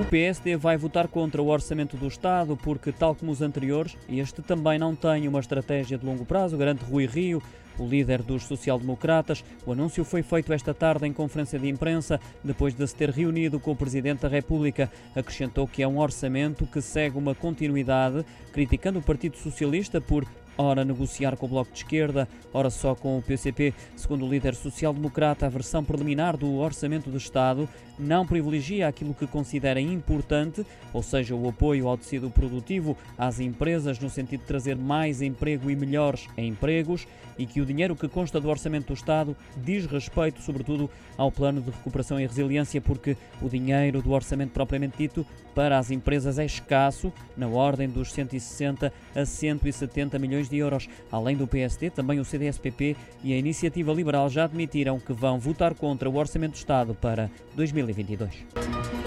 O PSD vai votar contra o orçamento do Estado porque, tal como os anteriores, este também não tem uma estratégia de longo prazo, garante Rui Rio, o líder dos social-democratas. O anúncio foi feito esta tarde em conferência de imprensa, depois de se ter reunido com o Presidente da República. Acrescentou que é um orçamento que segue uma continuidade, criticando o Partido Socialista por ora negociar com o Bloco de Esquerda, ora só com o PCP. Segundo o líder social-democrata, a versão preliminar do Orçamento do Estado não privilegia aquilo que considera importante, ou seja, o apoio ao tecido produtivo, às empresas, no sentido de trazer mais emprego e melhores empregos, e que o dinheiro que consta do Orçamento do Estado diz respeito, sobretudo, ao plano de recuperação e resiliência, porque o dinheiro do orçamento propriamente dito para as empresas é escasso, na ordem dos 160 a 170 milhões de euros. Além do PSD, também o CDS-PP e a Iniciativa Liberal já admitiram que vão votar contra o Orçamento do Estado para 2022.